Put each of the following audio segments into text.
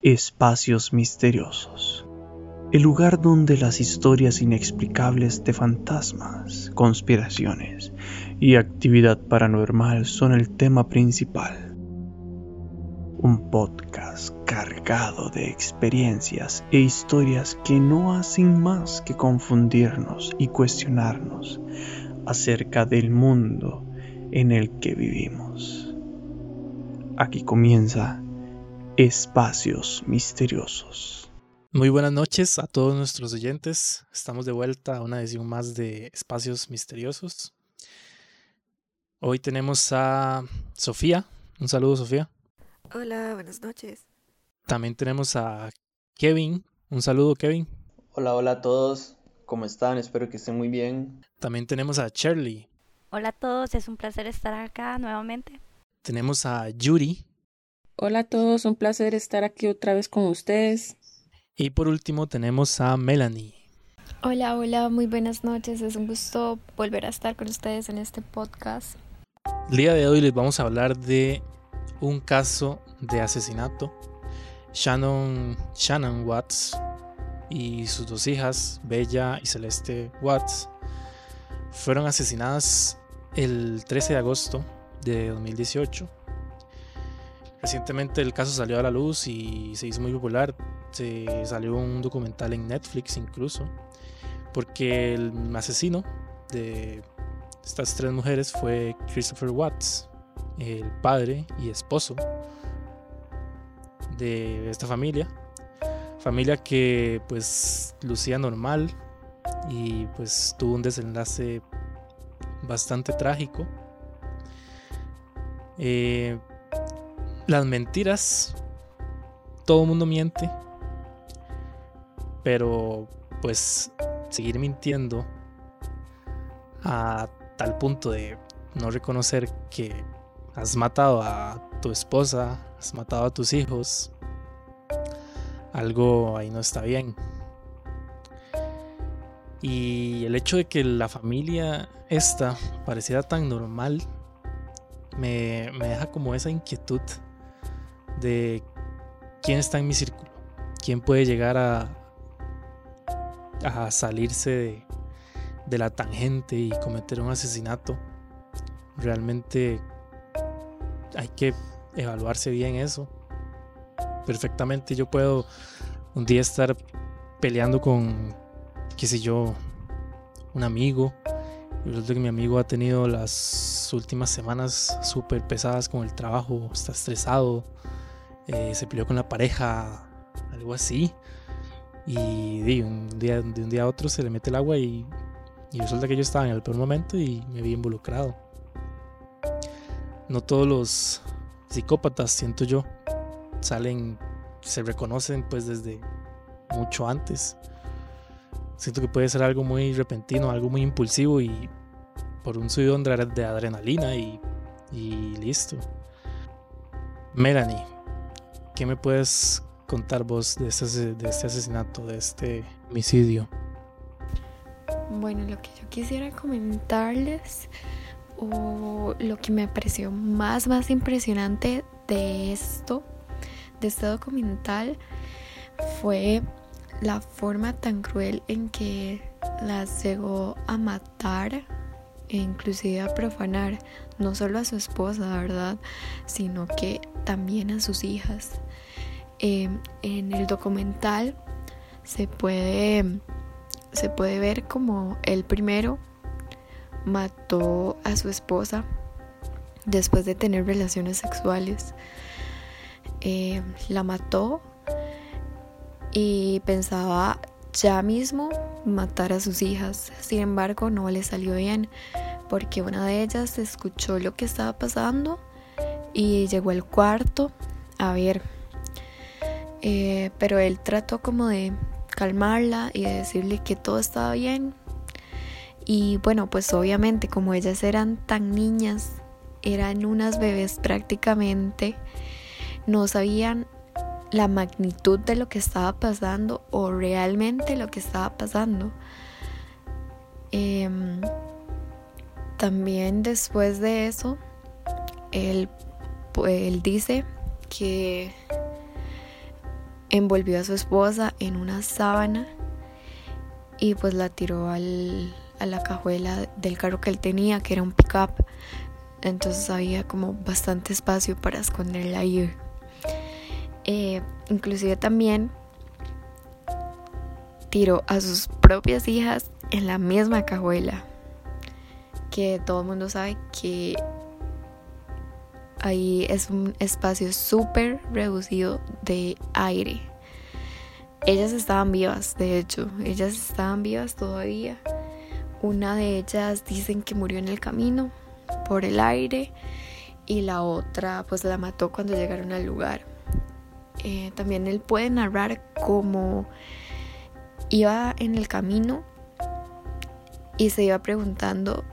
Espacios misteriosos. El lugar donde las historias inexplicables de fantasmas, conspiraciones y actividad paranormal son el tema principal. Un podcast cargado de experiencias e historias que no hacen más que confundirnos y cuestionarnos acerca del mundo en el que vivimos. Aquí comienza Espacios Misteriosos. Muy buenas noches a todos nuestros oyentes. Estamos de vuelta a una edición más de Espacios Misteriosos. Hoy tenemos a Sofía. Un saludo, Sofía. Hola, buenas noches. También tenemos a Kevin. Un saludo, Kevin. Hola, hola a todos. ¿Cómo están? Espero que estén muy bien. También tenemos a Shirley. Hola a todos, es un placer estar acá nuevamente. Tenemos a Yuri. Hola a todos, un placer estar aquí otra vez con ustedes. Y por último tenemos a Melanie. Hola, hola, muy buenas noches. Es un gusto volver a estar con ustedes en este podcast. El día de hoy les vamos a hablar de un caso de asesinato. Shannon, Shannon Watts y sus dos hijas, Bella y Celeste Watts, fueron asesinadas el 13 de agosto de 2018 Recientemente el caso salió a la luz y se hizo muy popular. Se salió un documental en Netflix incluso. Porque el asesino de estas tres mujeres fue Christopher Watts, el padre y esposo de esta familia. Familia que pues lucía normal y pues tuvo un desenlace bastante trágico. Eh, las mentiras, todo mundo miente, pero pues seguir mintiendo a tal punto de no reconocer que has matado a tu esposa, has matado a tus hijos, algo ahí no está bien. Y el hecho de que la familia esta pareciera tan normal me, me deja como esa inquietud de quién está en mi círculo, quién puede llegar a, a salirse de, la tangente y cometer un asesinato. Realmente hay que evaluarse bien eso. Perfectamente yo puedo un día estar peleando con, qué sé yo, un amigo. Y resulta que mi amigo ha tenido las últimas semanas súper pesadas con el trabajo, está estresado, eh, se peleó con la pareja, algo así. Y de un, día, de un día a otro se le mete el agua y, y resulta que yo estaba en el peor momento y me vi involucrado. No todos los psicópatas, siento yo, salen, se reconocen pues desde mucho antes. Siento que puede ser algo muy repentino, algo muy impulsivo y por un subidón de adrenalina y, y listo. Melanie, ¿Qué me puedes contar vos de este, de este asesinato, de este homicidio? Bueno, lo que yo quisiera comentarles o lo que me pareció más más impresionante de esto, de este documental, fue la forma tan cruel en que las llegó a matar e inclusive a profanar no solo a su esposa, ¿verdad? Sino que también a sus hijas. Em, en el documental se puede, se puede ver como el primero mató a su esposa después de tener relaciones sexuales. Em, la mató y pensaba ya mismo matar a sus hijas. Sin embargo, no le salió bien porque una de ellas escuchó lo que estaba pasando y llegó al cuarto a ver eh, pero él trató como de calmarla y de decirle que todo estaba bien. Y bueno, pues obviamente como ellas eran tan niñas, eran unas bebés prácticamente, no sabían la magnitud de lo que estaba pasando o realmente lo que estaba pasando. Em, también después de eso, él, él dice que envolvió a su esposa en una sábana y pues la tiró al, a la cajuela del carro que él tenía, que era un pickup. Entonces había como bastante espacio para esconderla ahí. Eh, inclusive también tiró a sus propias hijas en la misma cajuela. Que todo el mundo sabe que ahí es un espacio súper reducido de aire. Ellas estaban vivas, de hecho, ellas estaban vivas todavía. Una de ellas dicen que murió en el camino por el aire y la otra pues la mató cuando llegaron al lugar. Eh, también él puede narrar cómo iba en el camino y se iba preguntando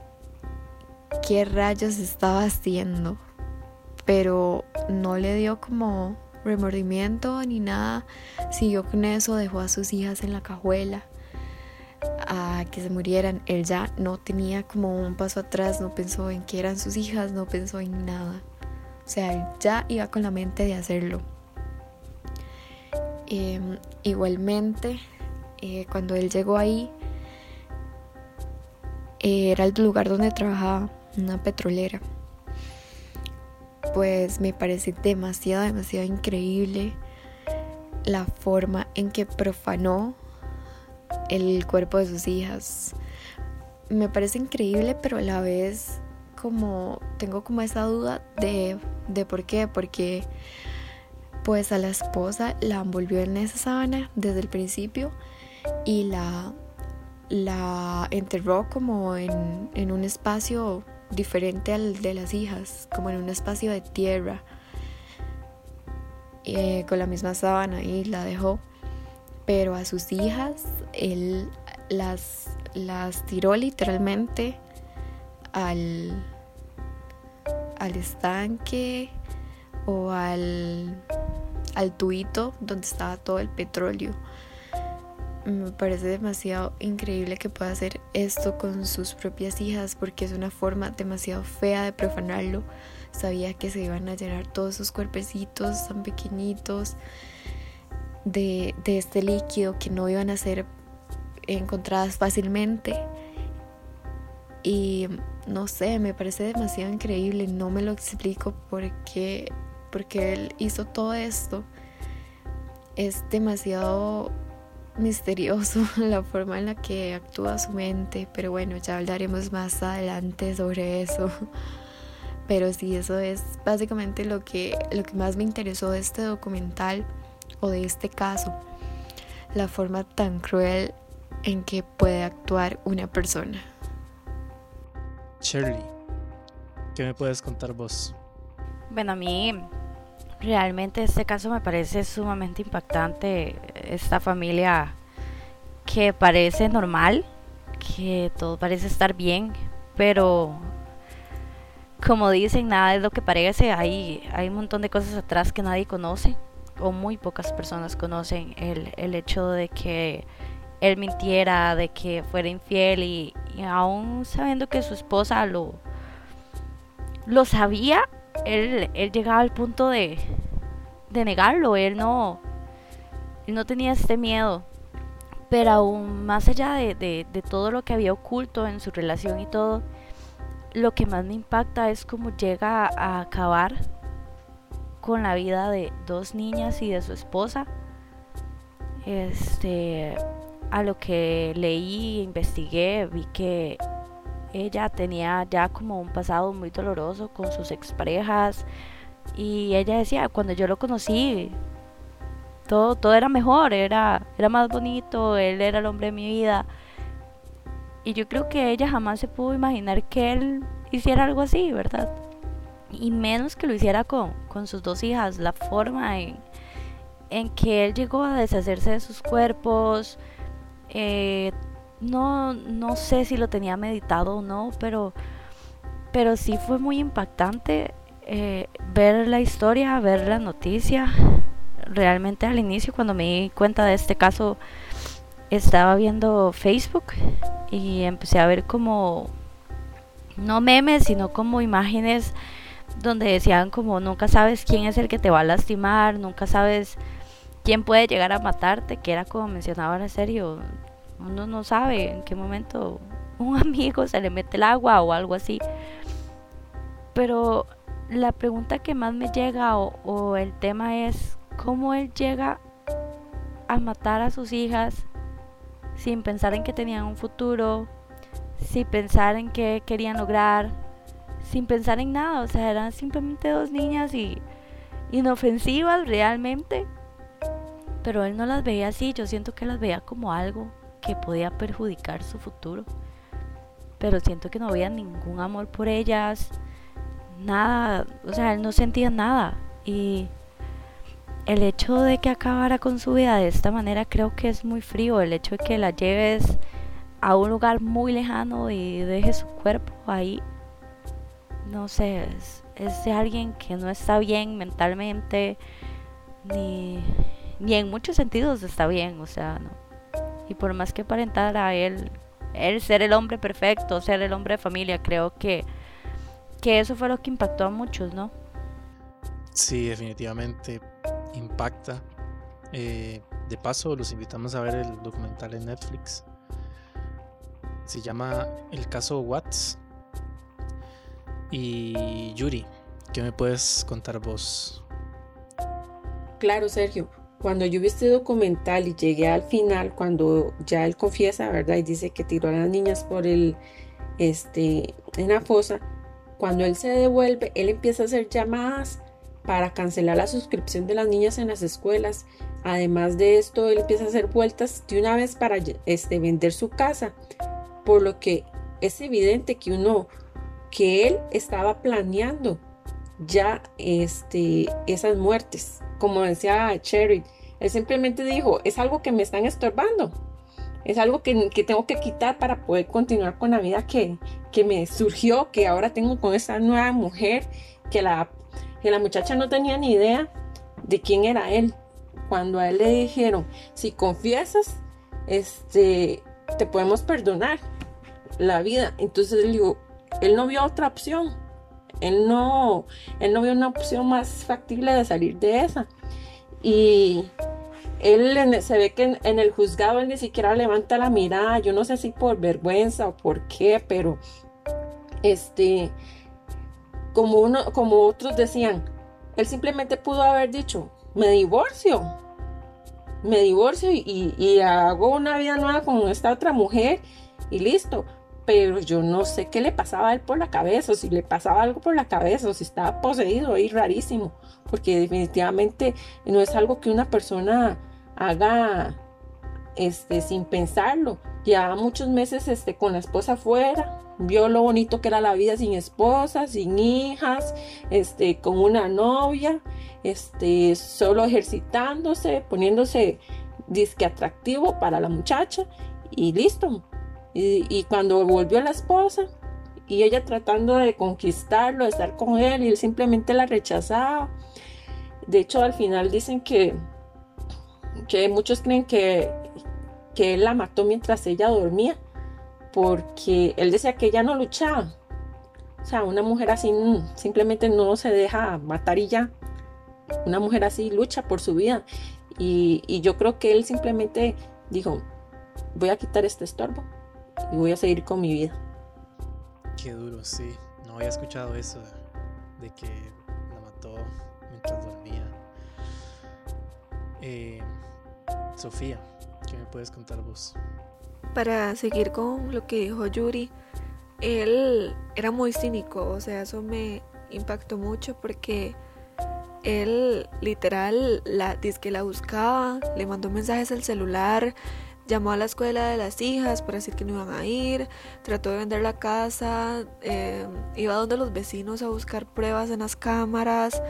qué rayos estaba haciendo, pero no le dio como remordimiento ni nada, siguió con eso, dejó a sus hijas en la cajuela a que se murieran. Él ya no tenía como un paso atrás, no pensó en que eran sus hijas, no pensó en nada. O sea, él ya iba con la mente de hacerlo. Em, igualmente, eh, cuando él llegó ahí, era el lugar donde trabajaba, una petrolera. Pues me parece demasiado, demasiado increíble la forma en que profanó el cuerpo de sus hijas. Me parece increíble, pero a la vez como tengo como esa duda de, de por qué, porque pues a la esposa la envolvió en esa sábana desde el principio y la, la enterró como en, en un espacio diferente al de las hijas, como en un espacio de tierra, eh, con la misma sábana y la dejó. Pero a sus hijas él las, las tiró literalmente al, al estanque o al, al tuito donde estaba todo el petróleo. Me parece demasiado increíble que pueda hacer esto con sus propias hijas porque es una forma demasiado fea de profanarlo. Sabía que se iban a llenar todos sus cuerpecitos tan pequeñitos de, este líquido que no iban a ser encontradas fácilmente. Y no sé, me parece demasiado increíble, no me lo explico porque, porque él hizo todo esto. Es demasiado misterioso la forma en la que actúa su mente, pero bueno, ya hablaremos más adelante sobre eso. Pero sí, eso es básicamente lo que, lo que más me interesó de este documental o de este caso, la forma tan cruel en que puede actuar una persona. Shirley, ¿qué me puedes contar vos? Bueno, a mí realmente este caso me parece sumamente impactante. Esta familia que parece normal, que todo parece estar bien, pero como dicen, nada es lo que parece. Hay, hay un montón de cosas atrás que nadie conoce o muy pocas personas conocen el, el hecho de que él mintiera, de que fuera infiel y, aún sabiendo que su esposa lo, lo sabía, él, él llegaba al punto de, de negarlo, él no, él no tenía este miedo. Pero aún más allá de, de, de todo lo que había oculto en su relación y todo, lo que más me impacta es cómo llega a acabar con la vida de dos niñas y de su esposa. Este, a lo que leí, investigué, vi que ella tenía ya como un pasado muy doloroso con sus exparejas y ella decía, cuando yo lo conocí, todo, todo era mejor, era, era más bonito, él era el hombre de mi vida. Y yo creo que ella jamás se pudo imaginar que él hiciera algo así, ¿verdad? y menos que lo hiciera con, con sus dos hijas, la forma en, en, que él llegó a deshacerse de sus cuerpos, eh, no, no sé si lo tenía meditado o no, pero, pero sí fue muy impactante eh, ver la historia, ver la noticia. Realmente al inicio cuando me di cuenta de este caso estaba viendo Facebook y empecé a ver como no memes, sino como imágenes donde decían como nunca sabes quién es el que te va a lastimar, nunca sabes quién puede llegar a matarte, que era como mencionaba la serie, uno no sabe en qué momento un amigo se le mete el agua o algo así. Pero la pregunta que más me llega o, el tema es cómo él llega a matar a sus hijas sin pensar en que tenían un futuro, sin pensar en qué querían lograr, sin pensar en nada. O sea, eran simplemente dos niñas y inofensivas realmente. Pero él no las veía así, yo siento que las veía como algo que podía perjudicar su futuro. Pero siento que no había ningún amor por ellas, nada, o sea, él no sentía nada. Y el hecho de que acabara con su vida de esta manera creo que es muy frío. El hecho de que la lleves a un lugar muy lejano y deje su cuerpo ahí, no sé, es, de alguien que no está bien mentalmente, ni, ni en muchos sentidos está bien, o sea, no. Y por más que aparentara él, él ser el hombre perfecto, ser el hombre de familia, creo que, que eso fue lo que impactó a muchos, ¿no? Sí, definitivamente impacta. Eh, de paso, los invitamos a ver el documental en Netflix. Se llama El caso Watts. Y Yuri, ¿qué me puedes contar vos? Claro, Sergio. Cuando yo vi este documental y llegué al final, cuando ya él confiesa, ¿verdad? Y dice que tiró a las niñas por el, este, en la fosa. Cuando él se devuelve, él empieza a hacer llamadas para cancelar la suscripción de las niñas en las escuelas. Además de esto, él empieza a hacer vueltas de una vez para este, vender su casa, por lo que es evidente que uno, que él estaba planeando ya este, esas muertes. Como decía Cherry, él simplemente dijo, es algo que me están estorbando, es algo que, que tengo que quitar para poder continuar con la vida que, que me surgió, que ahora tengo con esa nueva mujer, que la que la muchacha no tenía ni idea de quién era él. Cuando a él le dijeron, si confiesas, este, te podemos perdonar la vida. Entonces él dijo, él no vio otra opción. Él no, él no vio una opción más factible de salir de esa. Y él se ve que en, el juzgado él ni siquiera levanta la mirada. Yo no sé si por vergüenza o por qué, pero este, como, uno, como otros decían, él simplemente pudo haber dicho, me divorcio, me divorcio y, hago una vida nueva con esta otra mujer y listo. Pero yo no sé qué le pasaba a él por la cabeza, o si le pasaba algo por la cabeza, o si estaba poseído ahí rarísimo, porque definitivamente no es algo que una persona haga este, sin pensarlo. ya muchos meses este, con la esposa afuera, vio lo bonito que era la vida sin esposa, sin hijas, este, con una novia, este, solo ejercitándose, poniéndose disque atractivo para la muchacha y listo. Y, cuando volvió la esposa y ella tratando de conquistarlo, de estar con él y él simplemente la rechazaba. De hecho, al final dicen que, que muchos creen que, que él la mató mientras ella dormía porque él decía que ella no luchaba. O sea, una mujer así simplemente no se deja matar y ya. Una mujer así lucha por su vida. Y, yo creo que él simplemente dijo, voy a quitar este estorbo y voy a seguir con mi vida. Qué duro, sí. No había escuchado eso de que la mató mientras dormía. Eh, Sofía, ¿qué me puedes contar vos? para seguir con lo que dijo Yuri, él era muy cínico, o sea, eso me impactó mucho porque él literal la dice que la buscaba, le mandó mensajes al celular, llamó a la escuela de las hijas para decir que no iban a ir, trató de vender la casa, eh, iba donde los vecinos a buscar pruebas en las cámaras.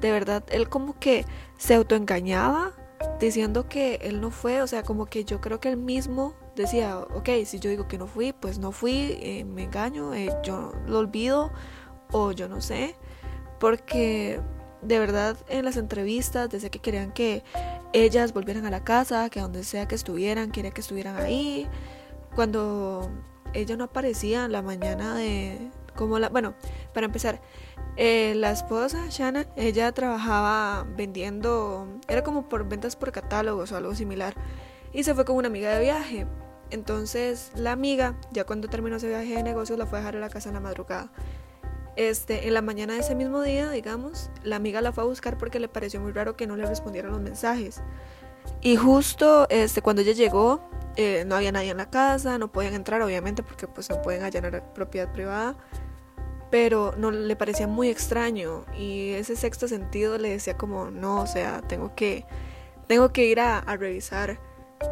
De verdad, él como que se autoengañaba diciendo que él no fue, o sea, como que yo creo que él mismo decía, ok, si yo digo que no fui, pues no fui, eh, me engaño, eh, yo lo olvido o yo no sé, porque de verdad en las entrevistas decía que querían que ellas volvieran a la casa, que donde sea que estuvieran, quería que estuvieran ahí. Cuando ella no aparecía en la mañana de como la, bueno, para empezar, eh, la esposa, Shanna, ella trabajaba vendiendo, era como por ventas por catálogos o algo similar, y se fue con una amiga de viaje. Entonces la amiga, ya cuando terminó ese viaje de negocios, la fue a dejar a la casa en la madrugada. Este, en la mañana de ese mismo día, digamos, la amiga la fue a buscar porque le pareció muy raro que no le respondieran los mensajes. Y justo este, cuando ella llegó, eh, no había nadie en la casa, no podían entrar obviamente porque pues no pueden allanar propiedad privada, pero no le parecía muy extraño y ese sexto sentido le decía como no, o sea, tengo que tengo que ir a, a revisar.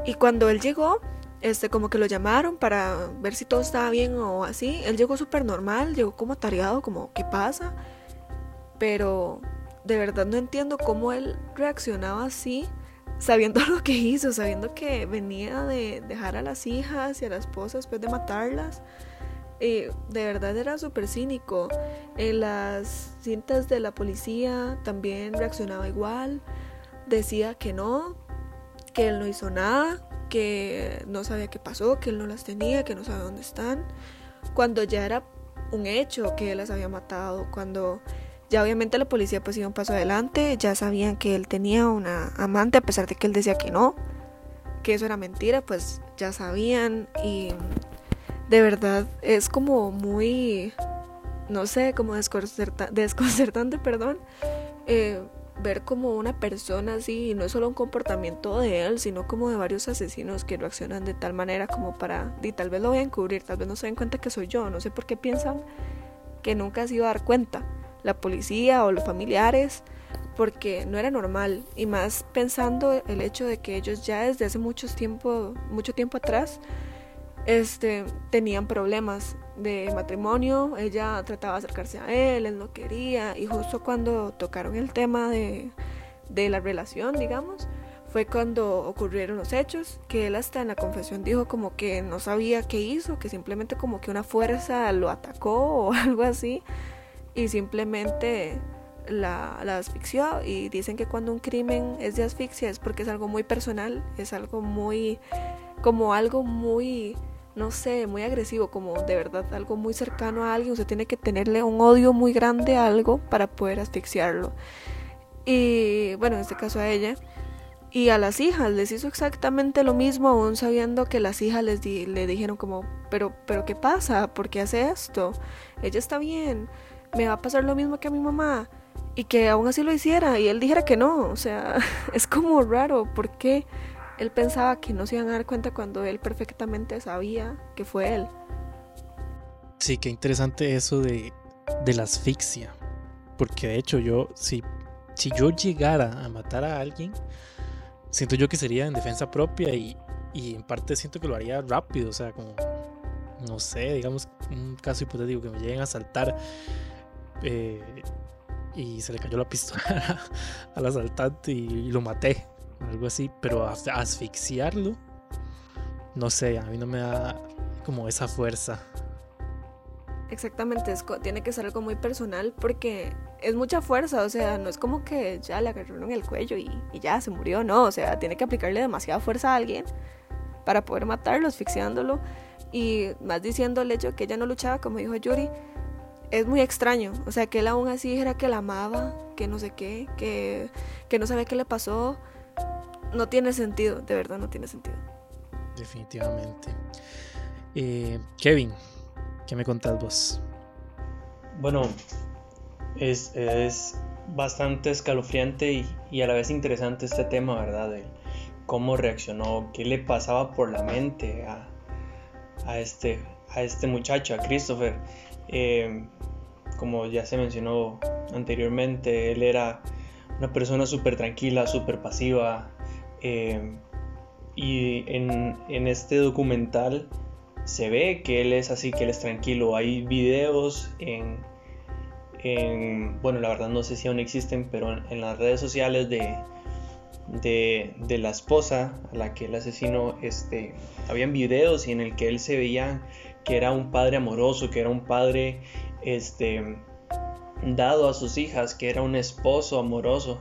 Y cuando él llegó, este, como que lo llamaron para ver si todo estaba bien o así. Él llegó súper normal, llegó como tareado, como, ¿qué pasa? Pero de verdad no entiendo cómo él reaccionaba así, sabiendo lo que hizo, sabiendo que venía de dejar a las hijas y a la esposa después de matarlas. Y de verdad era súper cínico. En las cintas de la policía también reaccionaba igual. Decía que no, que él no hizo nada, que no sabía qué pasó, que él no las tenía, que no sabía dónde están, cuando ya era un hecho que él las había matado, cuando ya obviamente la policía pues iba un paso adelante, ya sabían que él tenía una amante a pesar de que él decía que no, que eso era mentira, pues ya sabían. Y de verdad es como muy, no sé, como desconcertante, perdón, eh, ver como una persona así, y no es solo un comportamiento de él, sino como de varios asesinos que reaccionan de tal manera como para, y tal vez lo voy a encubrir, tal vez no se den cuenta que soy yo, no sé por qué piensan que nunca se iba a dar cuenta, la policía o los familiares, porque no era normal, y más pensando el hecho de que ellos ya desde hace mucho tiempo, mucho tiempo atrás, este, tenían problemas de matrimonio, ella trataba de acercarse a él, él no quería, y justo cuando tocaron el tema de, de la relación, digamos, fue cuando ocurrieron los hechos, que él hasta en la confesión dijo como que no sabía qué hizo, que simplemente como que una fuerza lo atacó o algo así, y simplemente la, la asfixió, y dicen que cuando un crimen es de asfixia es porque es algo muy personal, es algo muy, como algo muy no sé, muy agresivo, como de verdad algo muy cercano a alguien, usted tiene que tenerle un odio muy grande a algo para poder asfixiarlo. Y bueno, en este caso a ella. Y a las hijas les hizo exactamente lo mismo, aún sabiendo que las hijas les le dijeron como, pero, pero ¿qué pasa? ¿Por qué hace esto? Ella está bien, me va a pasar lo mismo que a mi mamá. Y que aún así lo hiciera y él dijera que no, o sea, es como raro, ¿por qué? Él pensaba que no se iban a dar cuenta cuando él perfectamente sabía que fue él. Sí, qué interesante eso de, la asfixia. Porque de hecho yo, si, si yo llegara a matar a alguien, siento yo que sería en defensa propia y, en parte siento que lo haría rápido. O sea, como, no sé, digamos, un caso hipotético que me lleguen a saltar eh, y se le cayó la pistola al asaltante y lo maté algo así, pero asfixiarlo, no sé, a mí no me da como esa fuerza. Exactamente, tiene que ser algo muy personal porque es mucha fuerza, o sea, no es como que ya le agarraron el cuello y, ya se murió, no, o sea, tiene que aplicarle demasiada fuerza a alguien para poder matarlo, asfixiándolo y más diciendo el hecho que ella no luchaba, como dijo Yuri, es muy extraño, o sea, que él aún así dijera que la amaba, que no sé qué, que, que no sabía qué le pasó, no tiene sentido, de verdad no tiene sentido. Definitivamente. Eh, Kevin, ¿qué me contás vos? Bueno, es, bastante escalofriante y, a la vez interesante este tema, ¿verdad? De cómo reaccionó, qué le pasaba por la mente a, este, a este muchacho, a Christopher. Eh, como ya se mencionó anteriormente, él era una persona súper tranquila, súper pasiva, eh, y en, este documental se ve que él es así, que él es tranquilo. Hay videos en, bueno, la verdad no sé si aún existen, pero en, las redes sociales de, de, la esposa a la que el asesino, este, habían videos y en el que él se veía que era un padre amoroso, que era un padre, este, dado a sus hijas, que era un esposo amoroso.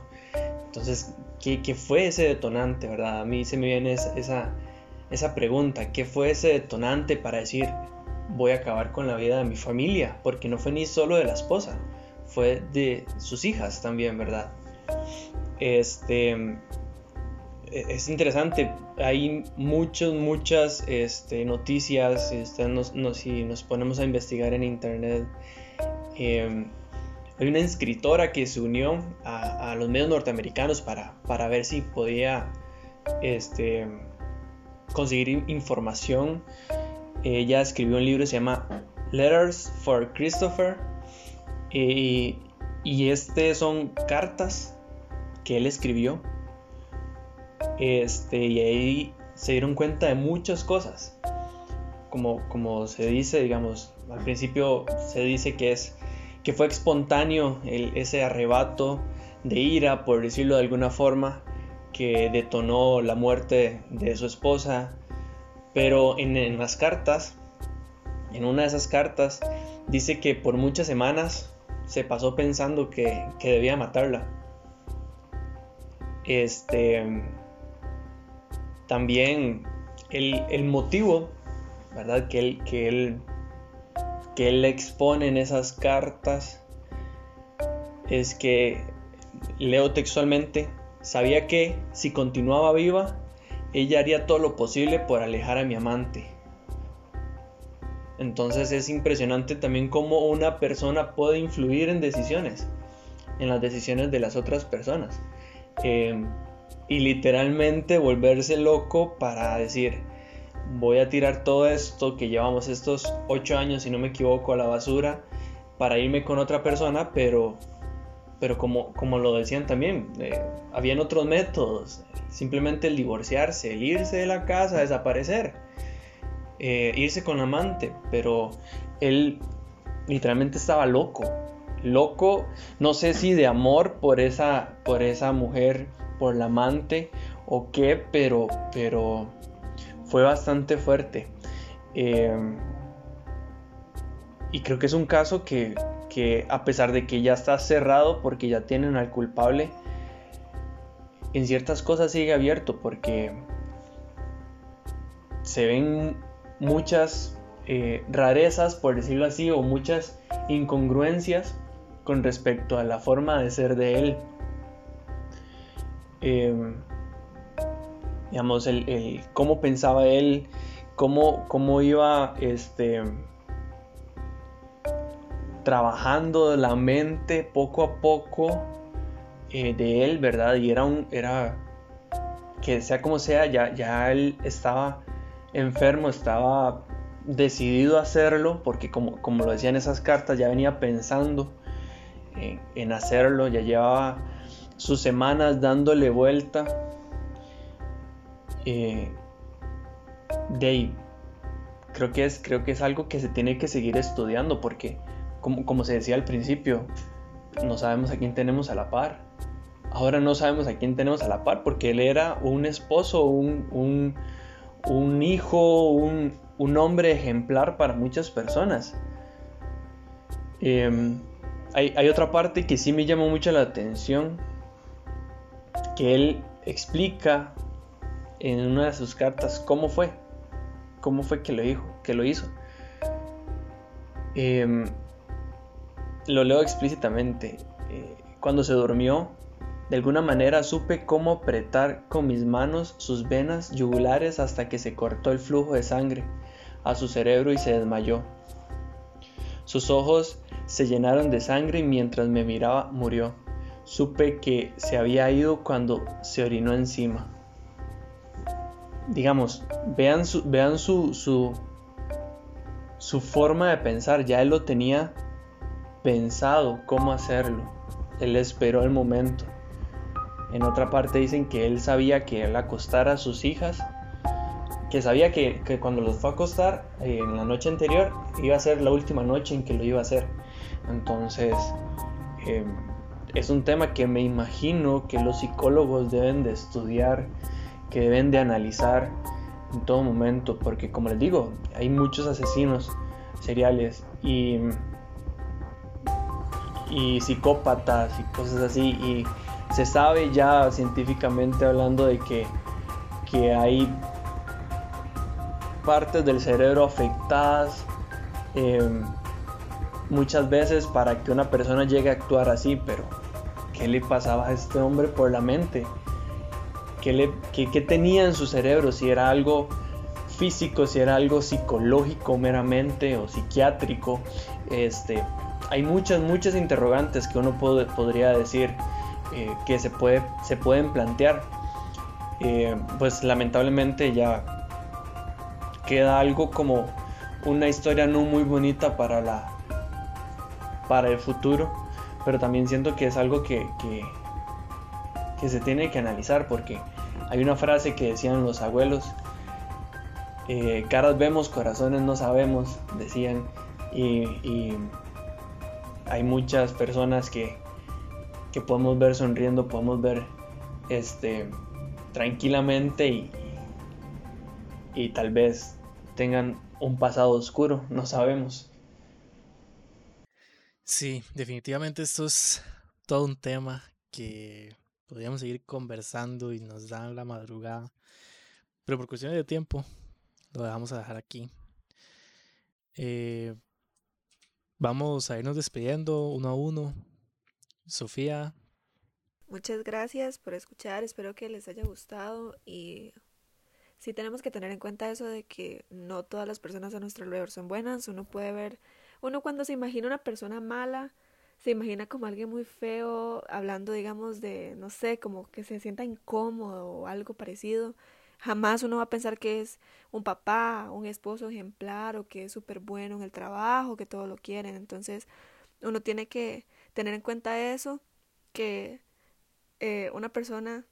Entonces ¿Qué, fue ese detonante, verdad? A mí se me viene esa, esa pregunta, ¿qué fue ese detonante para decir, voy a acabar con la vida de mi familia, porque no fue ni solo de la esposa, fue de sus hijas también, ¿verdad? Este e-, es interesante, hay muchas, muchas este, noticias, este, si nos ponemos a investigar en internet, em, hay una escritora que se unió a, los medios norteamericanos para, para ver si podía este, conseguir información. Ella escribió un libro que se llama Letters for Christopher. Y, y este son cartas que él escribió. Este, y ahí se dieron cuenta de muchas cosas. Como, como se dice, digamos, al principio se dice que es que fue espontáneo ese arrebato de ira, por decirlo de alguna forma, que detonó la muerte de su esposa. Pero en, las cartas, en una de esas cartas, dice que por muchas semanas se pasó pensando que, debía matarla. Este. También el, motivo, ¿verdad? Que él, que él, que él expone en esas cartas es que, leo textualmente, Sabía que si continuaba viva, ella haría todo lo posible por alejar a mi amante. Entonces es impresionante también cómo una persona puede influir en decisiones, en las decisiones de las otras personas. Eh, y literalmente volverse loco para decir, voy a tirar todo esto que llevamos estos ocho años, si no me equivoco, a la basura para irme con otra persona, pero pero como, como lo decían también, eh, habían otros métodos, simplemente el divorciarse, el irse de la casa, desaparecer, eh, irse con amante, pero él literalmente estaba loco, loco, no sé si de amor por esa, por esa mujer, por la amante o qué, pero, pero fue bastante fuerte. Eh, y creo que es un caso que, que a pesar de que ya está cerrado porque ya tienen al culpable, en ciertas cosas sigue abierto porque se ven muchas eh, rarezas, por decirlo así, o muchas incongruencias con respecto a la forma de ser de él. Em, digamos, el, cómo pensaba él, cómo, cómo iba este, trabajando la mente poco a poco eh, de él, ¿verdad? Y era un, era, que sea como sea, ya, ya él estaba enfermo, estaba decidido a hacerlo, porque como, como lo decían esas cartas, ya venía pensando en, hacerlo, ya llevaba sus semanas dándole vuelta. Eh, de creo que es creo que es algo que se tiene que seguir estudiando porque como, se decía al principio, no sabemos a quién tenemos a la par. Ahora no sabemos a quién tenemos a la par porque él era un esposo, un, hijo, un, hombre ejemplar para muchas personas. Em, hay, hay, otra parte que sí me llamó mucho la atención, que él explica en una de sus cartas cómo fue, cómo fue que lo, dijo, que lo hizo. Em, lo leo explícitamente. Eh, cuando se durmió, de alguna manera supe cómo apretar con mis manos sus venas yugulares hasta que se cortó el flujo de sangre a su cerebro y se desmayó. Sus ojos se llenaron de sangre y mientras me miraba murió. Supe que se había ido cuando se orinó encima. Digamos, vean su, vean su, su, forma de pensar, ya él lo tenía pensado cómo hacerlo. Él esperó el momento. En otra parte dicen que él sabía que él acostara a sus hijas, que sabía que, cuando los fue a acostar eh, en la noche anterior iba a ser la última noche en que lo iba a hacer. Entonces, em, es un tema que me imagino que los psicólogos deben de estudiar, que deben de analizar en todo momento, porque como les digo, hay muchos asesinos seriales y y psicópatas y cosas así. Y se sabe ya científicamente hablando de que, que hay partes del cerebro afectadas em, muchas veces para que una persona llegue a actuar así, pero ¿qué le pasaba a este hombre por la mente? ¿Qué, tenía en su cerebro? Si era algo físico, si era algo psicológico meramente o psiquiátrico. Este, hay muchas, muchas interrogantes que uno podría decir eh, que se, puede, se pueden plantear. Eh, pues lamentablemente ya queda algo como una historia no muy bonita para la para el futuro pero también siento que es algo que, que, que se tiene que analizar porque hay una frase que decían los abuelos eh, caras vemos, corazones no sabemos, decían. Y, hay muchas personas que, que, podemos ver sonriendo, podemos ver este, tranquilamente y, y tal vez tengan un pasado oscuro, no sabemos. Sí, definitivamente esto es todo un tema que podríamos seguir conversando y nos dan la madrugada. Pero por cuestiones de tiempo, lo dejamos a dejar aquí. Eh, vamos a irnos despidiendo uno a uno. Sofía. Muchas gracias por escuchar, espero que les haya gustado y sí tenemos que tener en cuenta eso de que no todas las personas a nuestro alrededor son buenas, uno puede ver, uno cuando se imagina una persona mala, se imagina como alguien muy feo, hablando digamos de, no sé, como que se sienta incómodo o algo parecido, Jamás uno va a pensar que es un papá, un esposo ejemplar o que es súper bueno en el trabajo, que todo lo quieren. Entonces uno tiene que tener en cuenta eso, que eh, una persona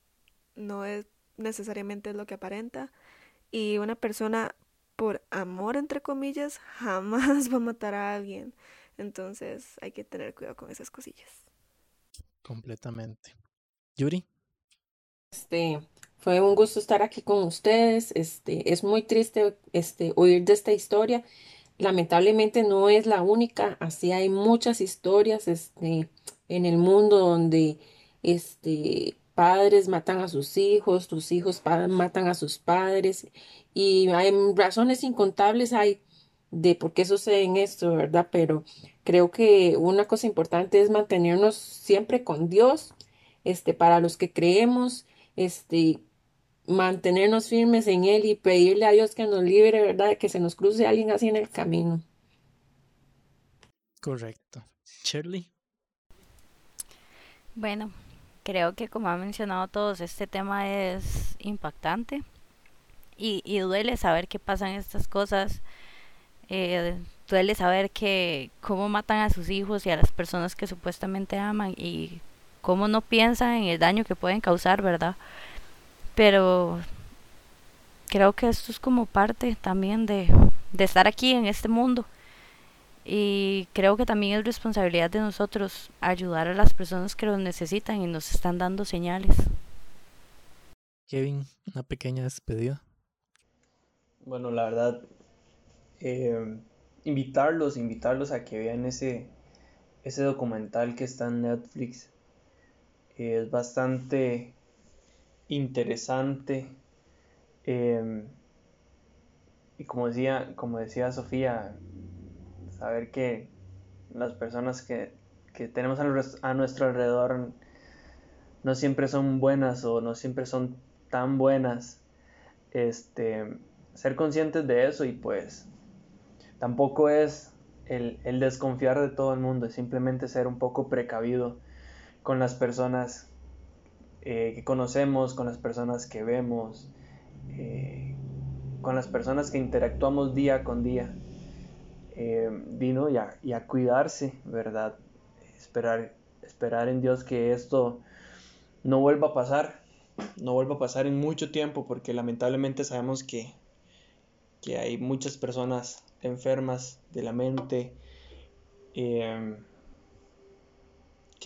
no es necesariamente lo que aparenta y una persona por amor entre comillas jamás va a matar a alguien. Entonces hay que tener cuidado con esas cosillas. Completamente. Yuri. Este, fue un gusto estar aquí con ustedes. Este, es muy triste este, oír de esta historia. Lamentablemente no es la única. Así hay muchas historias este, en el mundo donde este, padres matan a sus hijos, tus hijos matan a sus padres. Y hay razones incontables hay de por qué sucede esto, ¿verdad? Pero creo que una cosa importante es mantenernos siempre con Dios, este, para los que creemos, este, mantenernos firmes en Él y pedirle a Dios que nos libre, ¿verdad? Que se nos cruce alguien así en el camino. Correcto. Shirley. Bueno, creo que como han mencionado todos, este tema es impactante y, y duele saber qué pasan estas cosas. Eh, duele saber que cómo matan a sus hijos y a las personas que supuestamente aman y cómo no piensan en el daño que pueden causar, ¿verdad? Pero creo que esto es como parte también de, de estar aquí en este mundo. Y creo que también es responsabilidad de nosotros ayudar a las personas que lo necesitan y nos están dando señales. Kevin, una pequeña despedida. Bueno, la verdad, eh, invitarlos, invitarlos a que vean ese, ese documental que está en Netflix. es bastante interesante. Em, y como decía, como decía Sofía, saber que las personas que, tenemos a nuestro alrededor no siempre son buenas o no siempre son tan buenas. Este, ser conscientes de eso y pues tampoco es el, el desconfiar de todo el mundo, es simplemente ser un poco precavido con las personas eh, que conocemos, con las personas que vemos, eh, con las personas que interactuamos día con día. Eh, vino y a, cuidarse, ¿verdad? Esperar, esperar en Dios que esto no vuelva a pasar, no vuelva a pasar en mucho tiempo, porque lamentablemente sabemos que, que hay muchas personas enfermas de la mente, que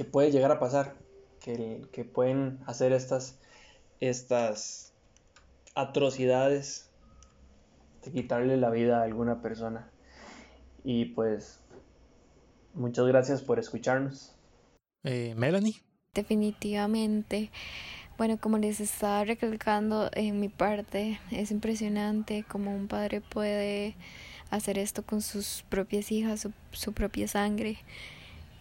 puede llegar a pasar que, pueden hacer estas, estas atrocidades de quitarle la vida a alguna persona. Y pues muchas gracias por escucharnos. Eh, Melanie. Definitivamente. Bueno, como les estaba recalcando en mi parte, es impresionante cómo un padre puede hacer esto con sus propias hijas, su, su propia sangre.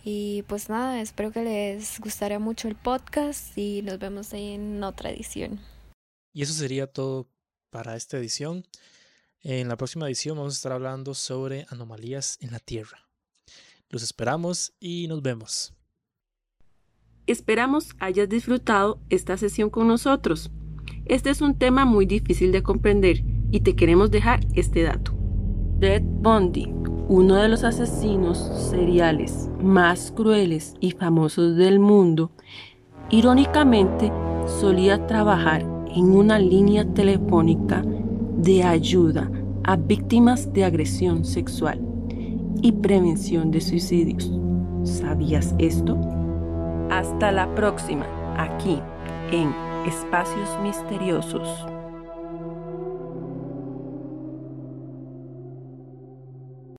Y pues nada, espero que les gustará mucho el podcast y nos vemos en otra edición. Y eso sería todo para esta edición. En la próxima edición vamos a estar hablando sobre anomalías en la Tierra. Los esperamos y nos vemos. Esperamos hayas disfrutado esta sesión con nosotros. Este es un tema muy difícil de comprender y te queremos dejar este dato. Ted Bundy, uno de los asesinos seriales más crueles y famosos del mundo, irónicamente solía trabajar en una línea telefónica de ayuda a víctimas de agresión sexual y prevención de suicidios. ¿Sabías esto? Hasta la próxima, aquí en Espacios Misteriosos.